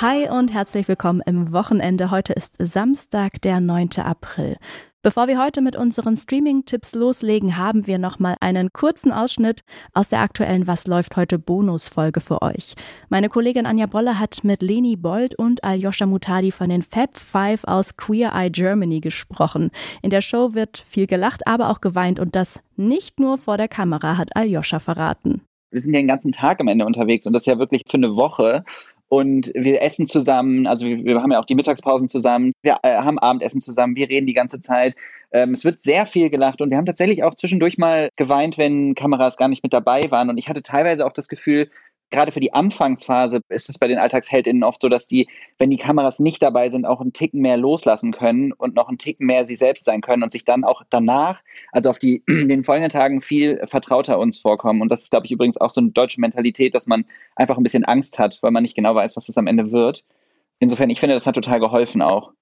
Hi und herzlich willkommen im Wochenende. Heute ist Samstag, der 9. April. Bevor wir heute mit unseren Streaming-Tipps loslegen, haben wir nochmal einen kurzen Ausschnitt aus der aktuellen Was läuft heute Bonusfolge für euch. Meine Kollegin Anja Bolle hat mit Leni Bold und Aljoscha Mutadi von den Fab Five aus Queer Eye Germany gesprochen. In der Show wird viel gelacht, aber auch geweint und das nicht nur vor der Kamera, hat Aljoscha verraten. Wir sind ja den ganzen Tag am Ende unterwegs und das ist ja wirklich für eine Woche und wir essen zusammen, also wir, wir, haben ja auch die Mittagspausen zusammen, wir äh, haben Abendessen zusammen, wir reden die ganze Zeit. Ähm, es wird sehr viel gelacht und wir haben tatsächlich auch zwischendurch mal geweint, wenn Kameras gar nicht mit dabei waren. Und ich hatte teilweise auch das Gefühl, gerade für die Anfangsphase ist es bei den Alltagsheldinnen oft so, dass die, wenn die Kameras nicht dabei sind, auch einen Ticken mehr loslassen können und noch einen Ticken mehr sie selbst sein können und sich dann auch danach, also auf die, den folgenden Tagen viel vertrauter uns vorkommen. Und das ist, glaube ich, übrigens auch so eine deutsche Mentalität, dass man einfach ein bisschen Angst hat, weil man nicht genau weiß, was es am Ende wird. Insofern, ich finde, das hat total geholfen auch.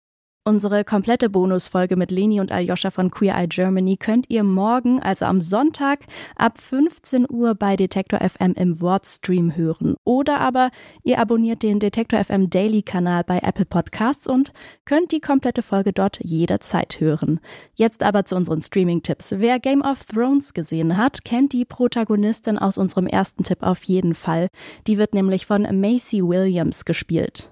Unsere komplette Bonusfolge mit Leni und Aljoscha von Queer Eye Germany könnt ihr morgen, also am Sonntag, ab 15 Uhr bei Detektor FM im Wortstream hören. Oder aber ihr abonniert den Detektor FM Daily Kanal bei Apple Podcasts und könnt die komplette Folge dort jederzeit hören. Jetzt aber zu unseren Streaming-Tipps. Wer Game of Thrones gesehen hat, kennt die Protagonistin aus unserem ersten Tipp auf jeden Fall. Die wird nämlich von Macy Williams gespielt.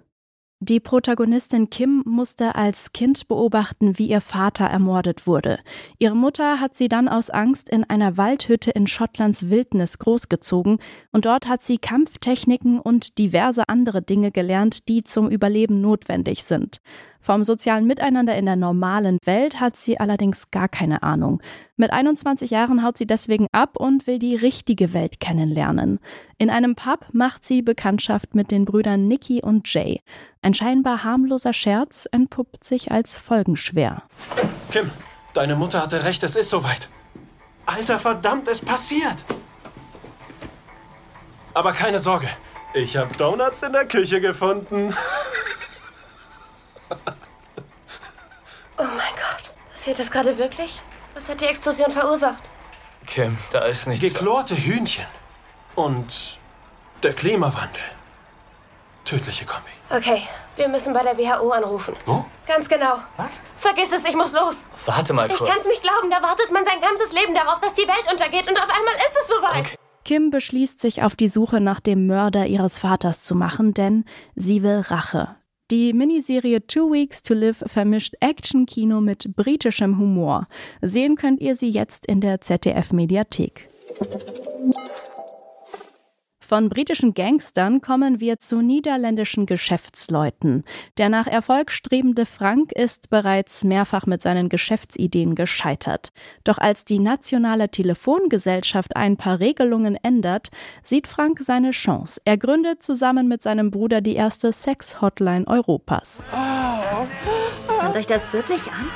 Die Protagonistin Kim musste als Kind beobachten, wie ihr Vater ermordet wurde. Ihre Mutter hat sie dann aus Angst in einer Waldhütte in Schottlands Wildnis großgezogen und dort hat sie Kampftechniken und diverse andere Dinge gelernt, die zum Überleben notwendig sind. Vom sozialen Miteinander in der normalen Welt hat sie allerdings gar keine Ahnung. Mit 21 Jahren haut sie deswegen ab und will die richtige Welt kennenlernen. In einem Pub macht sie Bekanntschaft mit den Brüdern Nicky und Jay. Ein scheinbar harmloser Scherz entpuppt sich als folgenschwer. Kim, deine Mutter hatte recht, es ist soweit. Alter verdammt, es passiert. Aber keine Sorge, ich habe Donuts in der Küche gefunden. Passiert das gerade wirklich? Was hat die Explosion verursacht? Kim, da ist nichts. Geklorte Hühnchen. Und der Klimawandel. Tödliche Kombi. Okay, wir müssen bei der WHO anrufen. Wo? Ganz genau. Was? Vergiss es, ich muss los. Warte mal Ich kurz. kann's nicht glauben, da wartet man sein ganzes Leben darauf, dass die Welt untergeht und auf einmal ist es soweit. Okay. Kim beschließt sich auf die Suche nach dem Mörder ihres Vaters zu machen, denn sie will Rache. Die Miniserie Two Weeks to Live vermischt Action-Kino mit britischem Humor. Sehen könnt ihr sie jetzt in der ZDF-Mediathek. Von britischen Gangstern kommen wir zu niederländischen Geschäftsleuten. Der nach Erfolg strebende Frank ist bereits mehrfach mit seinen Geschäftsideen gescheitert. Doch als die nationale Telefongesellschaft ein paar Regelungen ändert, sieht Frank seine Chance. Er gründet zusammen mit seinem Bruder die erste Sex-Hotline Europas. Kommt euch das wirklich an?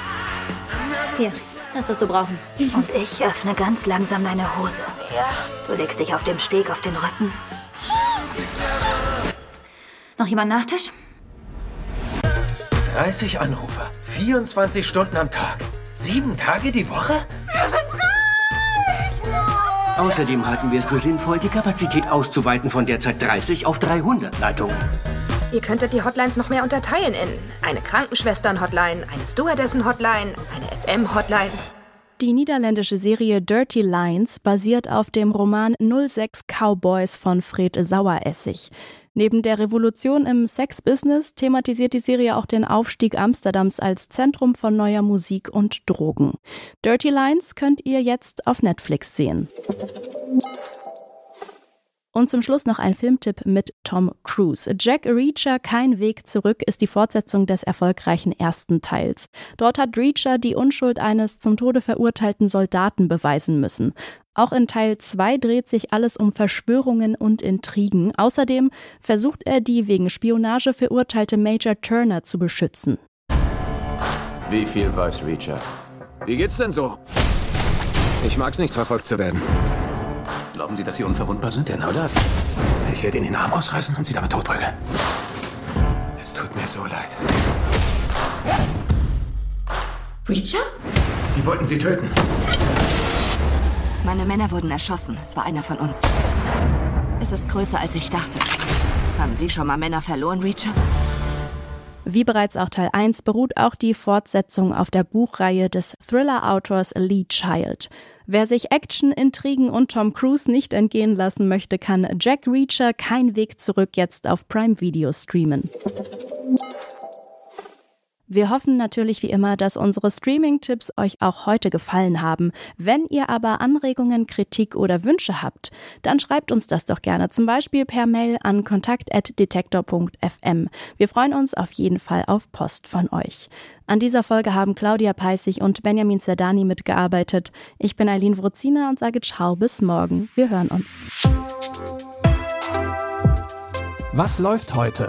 Hier, das wirst du brauchen. Und ich öffne ganz langsam deine Hose. Du legst dich auf dem Steg auf den Rücken. Noch jemand Nachtisch? 30 Anrufer, 24 Stunden am Tag, sieben Tage die Woche? Außerdem halten wir es für sinnvoll, die Kapazität auszuweiten von derzeit 30 auf 300 Leitungen. Ihr könntet die Hotlines noch mehr unterteilen in eine Krankenschwestern-Hotline, eine Stewardessen-Hotline, eine SM-Hotline. Die niederländische Serie Dirty Lines basiert auf dem Roman 06 Cowboys von Fred Saueressig. Neben der Revolution im Sex-Business thematisiert die Serie auch den Aufstieg Amsterdams als Zentrum von neuer Musik und Drogen. Dirty Lines könnt ihr jetzt auf Netflix sehen. Und zum Schluss noch ein Filmtipp mit Tom Cruise. Jack Reacher, kein Weg zurück, ist die Fortsetzung des erfolgreichen ersten Teils. Dort hat Reacher die Unschuld eines zum Tode verurteilten Soldaten beweisen müssen. Auch in Teil 2 dreht sich alles um Verschwörungen und Intrigen. Außerdem versucht er die wegen Spionage verurteilte Major Turner zu beschützen. Wie viel weiß Reacher? Wie geht's denn so? Ich mag's nicht, verfolgt zu werden. Glauben Sie, dass Sie unverwundbar sind? Genau das. Ich werde Ihnen den Arm ausreißen und Sie damit totprügeln. Es tut mir so leid. Reacher? Die wollten Sie töten. Meine Männer wurden erschossen. Es war einer von uns. Es ist größer, als ich dachte. Haben Sie schon mal Männer verloren, Reacher? Wie bereits auch Teil 1 beruht auch die Fortsetzung auf der Buchreihe des Thriller-Autors Lee Child. Wer sich Action, Intrigen und Tom Cruise nicht entgehen lassen möchte, kann Jack Reacher Kein Weg zurück jetzt auf Prime Video streamen. Wir hoffen natürlich wie immer, dass unsere Streaming-Tipps euch auch heute gefallen haben. Wenn ihr aber Anregungen, Kritik oder Wünsche habt, dann schreibt uns das doch gerne, zum Beispiel per Mail an kontakt.detektor.fm. Wir freuen uns auf jeden Fall auf Post von euch. An dieser Folge haben Claudia Peissig und Benjamin Zerdani mitgearbeitet. Ich bin Eileen Wrozina und sage Ciao bis morgen. Wir hören uns. Was läuft heute?